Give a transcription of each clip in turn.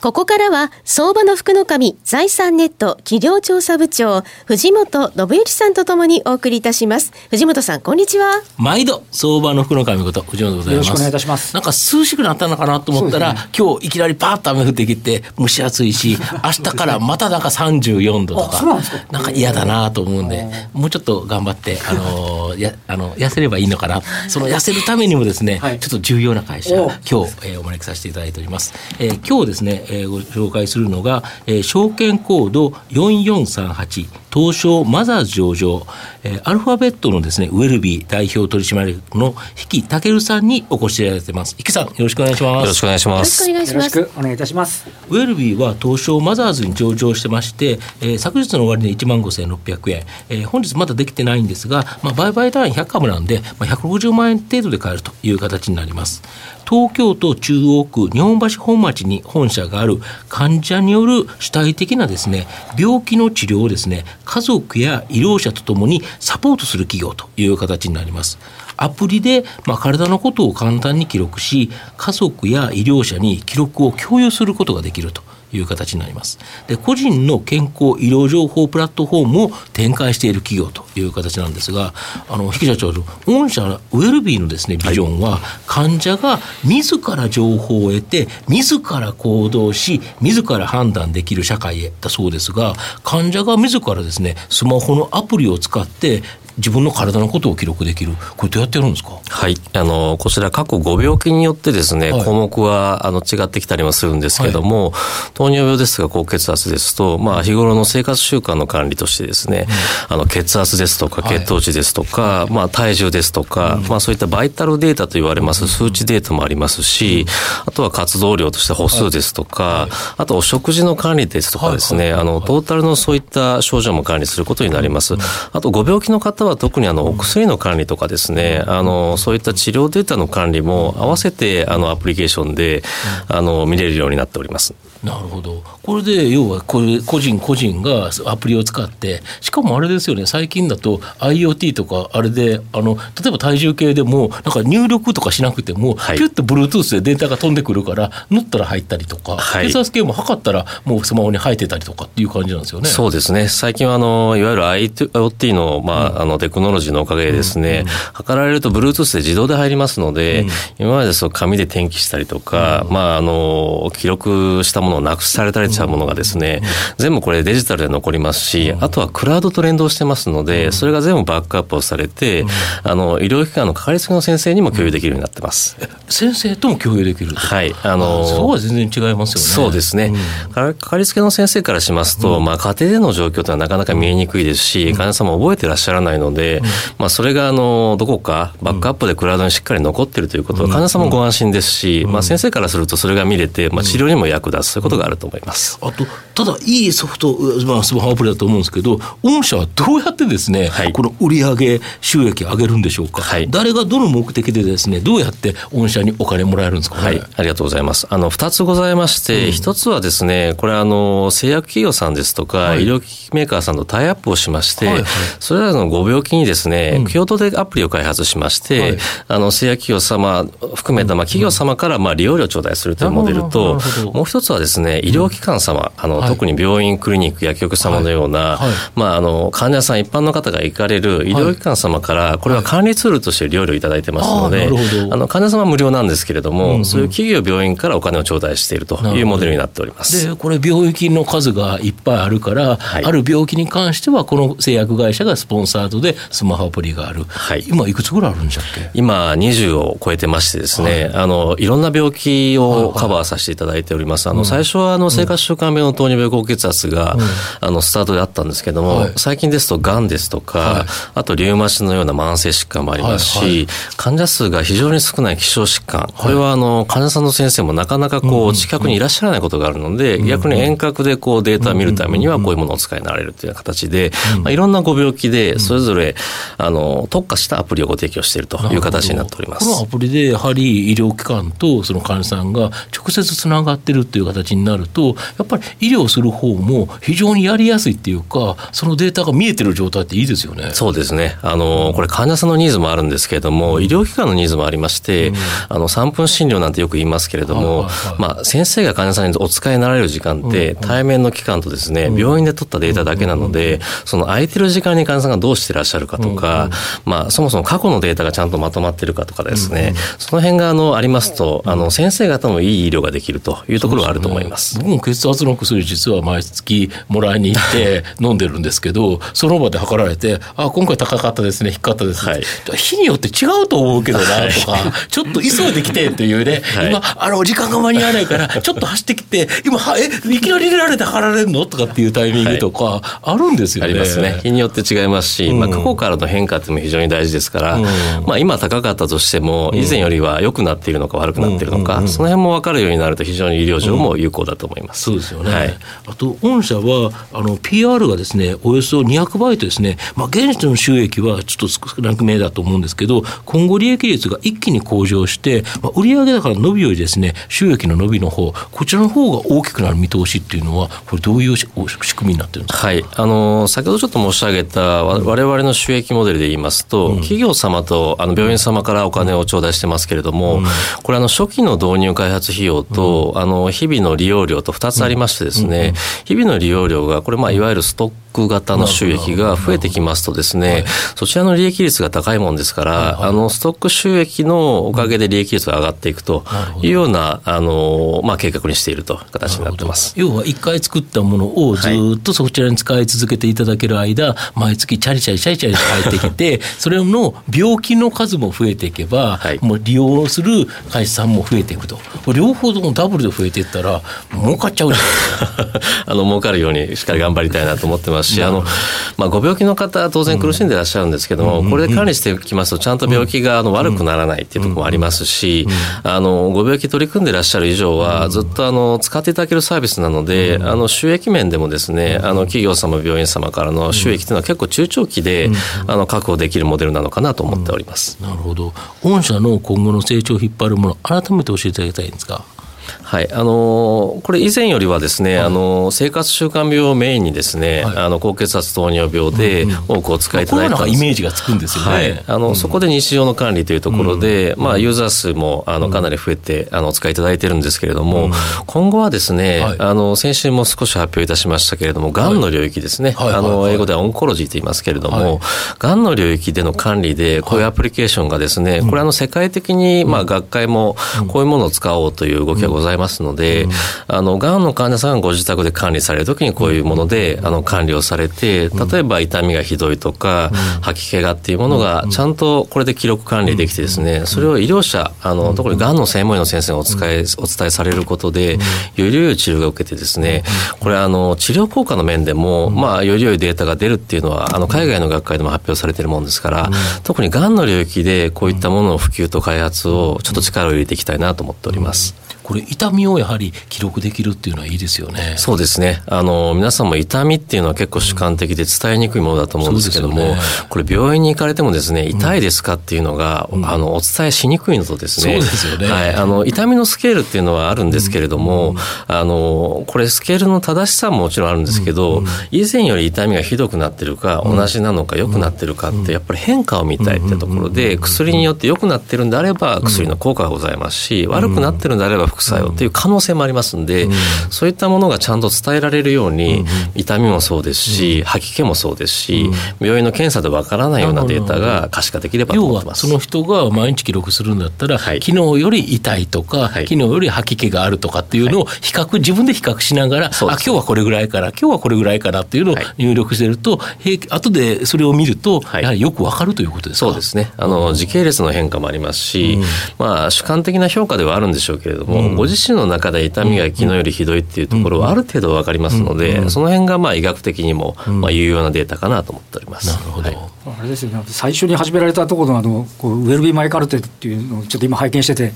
ここからは、相場の福の神、財産ネット企業調査部長、藤本信之さんとともにお送りいたします。藤本さん、こんにちは。毎度、相場の福の神こと、藤本でございます。よろしくお願いいたします。なんか涼しくなったのかなと思ったら、ね、今日いきなりパーッと雨降ってきて、蒸し暑いし、明日からまたなんか34度とか、なんか嫌だなと思うんで、もうちょっと頑張って、あのー、や、あの、痩せればいいのかな。その痩せるためにもですね、はい、ちょっと重要な会社、今日、えー、お招きさせていただいております。えー、今日ですね、えー、ご紹介するのが、えー、証券コード4438東証マザーズ上場、えー、アルファベットのですねウェルビー代表取締役の引武さんにお越しいただいてます。引さんよろしくお願いします。よろしくお願いします。よろしくお願いします。お願いいたします。ウェルビーは東証マザーズに上場してまして、えー、昨日の終わりで1万5600円、えー、本日まだできてないんですが、まあ、売買単位100株なんで、まあ、160万円程度で買えるという形になります。東京都中央区日本橋本町に本社がある患者による主体的なですね病気の治療をですね家族や医療者とともにサポートする企業という形になります。アプリで、まあ、体のことを簡単に記録し家族や医療者に記録を共有することができるという形になります。で個人の健康医療情報プラットフォームを展開している企業という形なんですがあの引き社長御社ウェルビーのですねビジョンは、患者が自ら情報を得て自ら行動し自ら判断できる社会へだそうですが患者が自らですねスマホのアプリを使って自分の体のことを記録できる、これどうやってやるんですか？はい。あの、こちら過去ご病気によってですね、はい、項目はあの違ってきたりもするんですけども、はい、糖尿病ですとか高血圧ですと、まあ日頃の生活習慣の管理としてですね、うん、あの血圧ですとか血糖値ですとか、はい、まあ体重ですとか、うん、まあそういったバイタルデータと言われます数値データもありますし、あとは活動量として歩数ですとか、あとお食事の管理ですとかですね、あのトータルのそういった症状も管理することになります。あとご病気の方は特にあのお薬の管理とかですね、あのそういった治療データの管理も合わせてあのアプリケーションであの見れるようになっております。なるほど。これで要はこれ個人個人がアプリを使ってしかもあれですよね。最近だと IoT とかあれであの例えば体重計でもなんか入力とかしなくても、はい、ピュッと Bluetooth でデータが飛んでくるから乗ったら入ったりとか、はい、血圧計も測ったらもうスマホに入ってたりとかっていう感じなんですよね。そうですね。最近はあのいわゆる IoT の,、まあ、あのテクノロジーのおかげでですね、うん。うん、測られると Bluetooth で自動で入りますので、うん、今までですと紙で転記したりとか、まああの記録したものをなくされたりものがですね、全部これデジタルで残りますし、あとはクラウドと連動してますので、それが全部バックアップをされて、あの、医療機関のかかりつけの先生にも共有できるようになってます。先生とも共有できるはい。あの、そこは全然違いますよね。そうですね。かかりつけの先生からしますと、まあ、家庭での状況というのはなかなか見えにくいですし、患者さんも覚えてらっしゃらないので、まあ、それが、あの、どこかバックアップでクラウドにしっかり残っているということは、患者さんもご安心ですし、まあ、先生からするとそれが見れて、まあ、治療にも役立つということがあると思います。あと、ただいいソフト、まあ、スマホアプリだと思うんですけど御社はどうやってですね、はい、この売上収益上げるんでしょうか、はい、誰がどの目的でですねどうやって御社にお金もらえるんですか、ね、はいありがとうございます。あの2つございまして、うん、1つはですねこれあの製薬企業さんですとか、はい、医療機器メーカーさんとタイアップをしまして、はいはい、それらのご病気にですね、うん、共同でアプリを開発しまして、はい、あの製薬企業様含めた、まあ、企業様からまあ利用料を頂戴するというモデルと、もう一つはですね医療機関様、あの特に病院クリニック、薬局様のような、はい。はい、まあ、あの患者さん、一般の方が行かれる医療機関様から、これは管理ツールとして料をいただいてますので、あの患者様は無料なんですけれども、うんうん、そういう企業、病院からお金を頂戴しているというモデルになっております。でこれ、病気の数がいっぱいあるから、はい、ある病気に関しては、この製薬会社がスポンサードでスマホアプリがある、はい、今、いくつぐらいあるんじゃっけ？今、20を超えてましてですね、はい、あのいろんな病気をカバーさせていただいております。あの最初はあの生活習慣病の糖尿病高血圧が、うん、あのスタートであったんですけども、はい、最近ですとがんですとか、はい、あとリウマチのような慢性疾患もありますし、はいはい、患者数が非常に少ない希少疾患、これはあの患者さんの先生もなかなかこう近くにいらっしゃらないことがあるので、逆に遠隔でこうデータを見るためにはこういうものをお使いになられるという形で、まあ、いろんなご病気でそれぞれあの特化したアプリをご提供しているという形になっております。このアプリでやはり医療機関とその患者さんが直接つながってるっていう形になるとやっぱり医療する方も非常にやりやすいっていうかそのデータが見えてる状態っていいですよね。そうですね。あの、これ患者さんのニーズもあるんですけれども、医療機関のニーズもありまして、あの、3分診療なんてよく言いますけれども、まあ、先生が患者さんにお使いになられる時間って、対面の期間とですね、病院で取ったデータだけなので、その空いてる時間に患者さんがどうしてらっしゃるかとか、まあ、そもそも過去のデータがちゃんとまとまってるかとかですね、その辺があの、ありますと、あの、先生方もいい医療ができるというところがあると思います。僕も血圧の薬実は毎月もらいに行って飲んでるんですけど、その場で測られて、あ、今回高かったですね、低かったです、はい、日によって違うと思うけどな、とか、ちょっと急いできてっていうね、はい、今、あの、時間が間に合わないから、ちょっと走ってきて、今、はえ、いきなり入れられて測られるの？とかっていうタイミングとか、あるんですよね。ありますね。日によって違いますし、うん、まあ、過去からの変化っていうのも非常に大事ですから、うん、まあ、今高かったとしても、以前よりは良くなっているのか悪くなっているのか、その辺も分かるようになると非常に医療上も有効だと思います。そうですよね。はい、あと、御社は、あの、PR がですね、およそ200倍とですね、まあ、現時の収益はちょっと少なくめだと思うんですけど、今後利益率が一気に向上して、まあ、売上高の伸びよりですね、収益の伸びの方、こちらの方が大きくなる見通しっていうのは、これどういう仕組みになってるんですか？はい、あの先ほどちょっと申し上げた我々の収益モデルで言いますと、うん、企業様とあの病院様からお金を頂戴してますけれども、うん、これあの初期の導入開発費用と、うん、あの日々の利用料と2つありましてですね、日々の利用料がこれまあいわゆるストッ型の収益が増えてきますとですね、そちらの利益率が高いもんですから、あの、ストック収益のおかげで利益率が上がっていくというような、あの、まあ、計画にしているという形になってます。要は、一回作ったものをずっとそちらに使い続けていただける間、毎月チャリチャリチャリチャリ入ってきて、それの病気の数も増えていけば、もう利用する会社さんも増えていくと。両方ともダブルで増えていったら、儲かっちゃうじゃないですか。あの、儲かるようにしっかり頑張りたいなと思ってますし、あの、まあ、ご病気の方は当然苦しんでいらっしゃるんですけども、これで管理していきますと、ちゃんと病気があの悪くならないっていうところもありますし、あの、ご病気取り組んでいらっしゃる以上は、ずっとあの、使っていただけるサービスなので、あの、収益面でもですね、あの、企業様、病院様からの収益というのは結構中長期で、あの、確保できるモデルなのかなと思っております。なるほど。御社の今後の成長を引っ張るもの、改めて教えていただきたいん。ですか。はい、あのこれ以前よりはですね、はい、あの生活習慣病をメインにですね、はい、あの高血圧糖尿病で多くお使いいただいた、うんうん、イメージがつくんですよね、はい、あの、うん、そこで日常の管理というところで、うん、まあユーザー数もあのかなり増えてあのお使いいただいてるんですけれども、うん、今後はですね、あの先週も少し発表いたしましたけれども、がんの領域ですね、あの英語ではオンコロジーと言いますけれども、がんの領域での管理でこういうアプリケーションがですね、これあの世界的にまあ学会もこういうものを使おうという動きがございますので、あの、がんの患者さんがご自宅で管理されるときにこういうもので、あの、管理をされて、例えば痛みがひどいとか、吐き気がっていうものが、ちゃんとこれで記録管理できてですね、それを医療者、あの、特にがんの専門医の先生がお伝え、お伝えされることで、より良い治療が受けてですね、これあの、治療効果の面でも、まあ、より良いデータが出るっていうのは、あの、海外の学会でも発表されているものですから、特にがんの領域でこういったものの普及と開発をちょっと力を入れていきたいなと思っております。これ痛みをやはり記録できるっていうのはいいですよね。そうですね。あの、皆さんも痛みっていうのは結構主観的で伝えにくいものだと思うんですけども、ね、これ病院に行かれてもですね、痛いですかっていうのが、うん、あの、お伝えしにくいのとですね、そうですよね。はい。あの、痛みのスケールっていうのはあるんですけれども、うん、あの、これスケールの正しさももちろんあるんですけど、うん、以前より痛みがひどくなってるか、同じなのか良くなってるかって、やっぱり変化を見たいってところで、薬によって良くなってるんであれば、薬の効果がございますし、悪くなってるんであれば副作用っていう可能能性もありますんで、うん、そういったものがちゃんと伝えられるように、うん、痛みもそうですし、吐き気もそうですし、病院の検査でわからないようなデータが可視化できればと思ってます。その人が毎日記録するんだったら、はい、昨日より痛いとか、はい、昨日より吐き気があるとかっていうのを比較、自分で比較しながら、あ、今日はこれぐらいから、今日はこれぐらいからっていうのを入力してると、はい、後でそれを見ると、やはりよくわかるということですか、そうですね。あの、時系列の変化もありますし、まあ、主観的な評価ではあるんでしょうけれども、もご自身の中で痛みが昨日よりひどいっていうところはある程度分かりますので、その辺がまあ医学的にもまあ有用なデータかなと思っております。なるほど、はい。あれですよね、最初に始められたところのあのこうウェルビーマイカルテっていうのをちょっと今拝見してて、はい、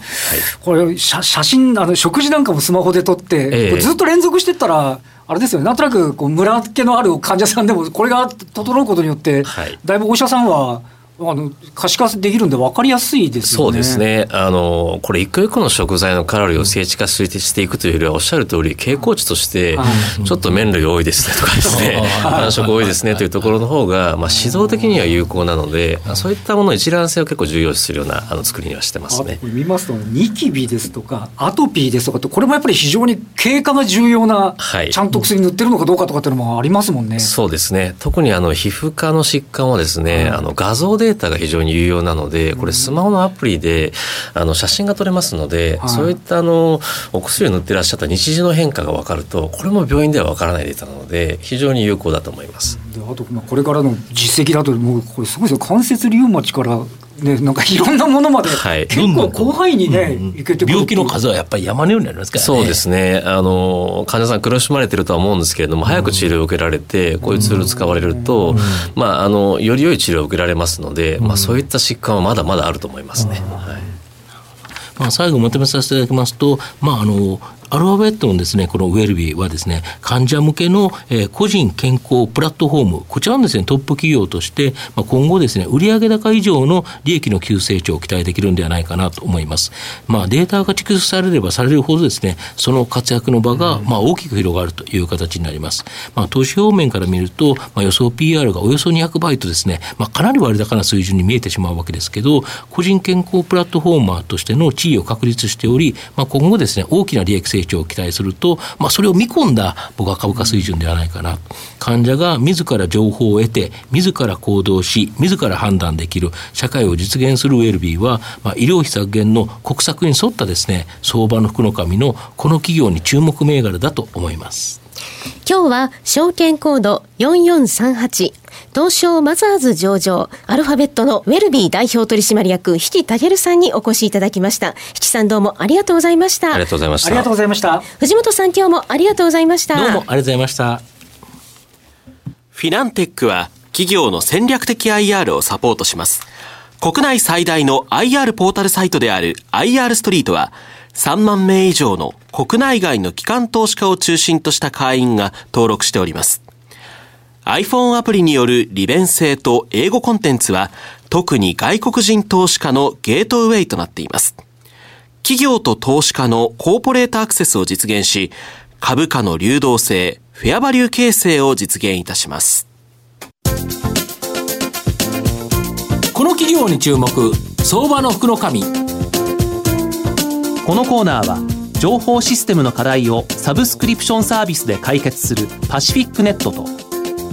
これ写、写真あの、食事なんかもスマホで撮って、えー、ずっと連続してったら、あれですよね、なんとなくこう村気のある患者さんでも、これが整うことによって、はい、だいぶお医者さんは、あの可視化できるんで分かりやすいですよね。そうですね。あの、これ一個一個の食材のカロリーを精緻化していくというよりは、おっしゃる通り、傾向値として、ちょっと麺類多いですねとかですね、繁殖多いですねというところの方が、まあ、指導的には有効なので、そういったもの一覧性を結構重要視するようなあの作りにはしてますね。見ますと、ニキビですとか、アトピーですとかこれもやっぱり非常に経過が重要な、はい、ちゃんと薬塗ってるのかどうかとかっていうのもありますもんね。そうですね。特にあの皮膚科の疾患はですね、あの画像データが非常に有用なので、これスマホのアプリであの写真が撮れますので、はい、そういったあのお薬を塗ってらっしゃった日時の変化が分かると、これも病院では分からないデータなので、非常に有効だと思います。であとこれからの実績だと、もうこれすごいですよ、関節リウマチからね、なんかいろんなものまで、はい、結構広範囲にね、うんうん、いけて病気の数はやっぱり山のようになりますからね。そうですね。あの、患者さん苦しまれてるとは思うんですけれども、早く治療を受けられて、こういうツール使われると、まあ、あの、より良い治療を受けられますので、まあ、そういった疾患はまだまだあると思いますね。はい。まあ、最後まとめさせていただきますと、まあ、あのアルファベットのですね、このウェルビーはですね、患者向けの、えー、個人健康プラットフォーム、こちらのですね、トップ企業として、まあ、今後ですね、売上高以上の利益の急成長を期待できるんではないかなと思います。まあ、データが蓄積されればされるほどですね、その活躍の場が、まあ、大きく広がるという形になります。まあ、投資方面から見ると、まあ、予想 PR がおよそ200倍とですね、まあ、かなり割高な水準に見えてしまうわけですけど、個人健康プラットフォーマーとしての地位を確立しており、まあ、今後ですね、大きな利益成長を期待すると、まあ、それを見込んだ僕は株価水準ではないかな。患者が自ら情報を得て、自ら行動し、自ら判断できる社会を実現するウェルビーは、まあ、医療費削減の国策に沿ったですね、相場の福の神のこの企業に注目銘柄だと思います。今日は証券コード4438東証マザーズ上場。アルファベットのウェルビー代表取締役引田るさんにお越しいただきました。引さんどうもありがとうございました。ありがとうございました。ありがとうございました。藤本さん今日もありがとうございました。どうもありがとうございましたフィナンテックは企業の戦略的 IR をサポートします。国内最大の IR ポータルサイトである IR ストリートは3万名以上の国内外の機関投資家を中心とした会員が登録しております。iPhone アプリによる利便性と英語コンテンツは特に外国人投資家のゲートウェイとなっています。企業と投資家のコーポレートアクセスを実現し、株価の流動性、フェアバリュー形成を実現いたします。この企業に注目、相場の福の神。このコーナーは情報システムの課題をサブスクリプションサービスで解決するパシフィックネットと